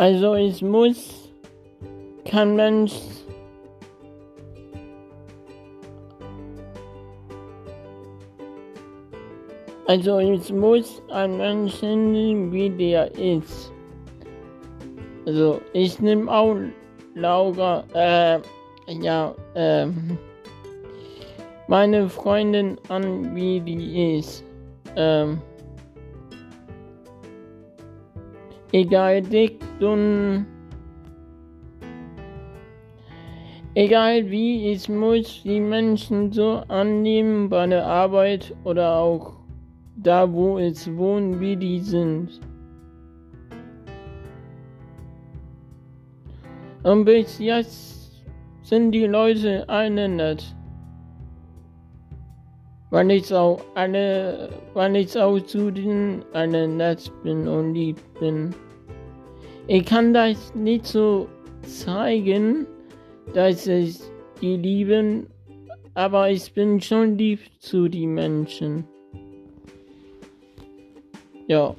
Also es muss kein Mensch Also es muss ein Mensch handeln, wie der ist. Also ich nehme auch Laura, äh, ja, äh, meine Freundin an, wie die ist. Ähm, egal dick, dünn, egal wie, ich muss die Menschen so annehmen bei der Arbeit oder auch da, wo es wohnen, wie die sind. Und bis jetzt sind die Leute alle wenn ich auch alle, wenn ich auch zu den allen nett bin und lieb bin. Ich kann das nicht so zeigen, dass ich die lieben, aber ich bin schon lieb zu den Menschen. Ja.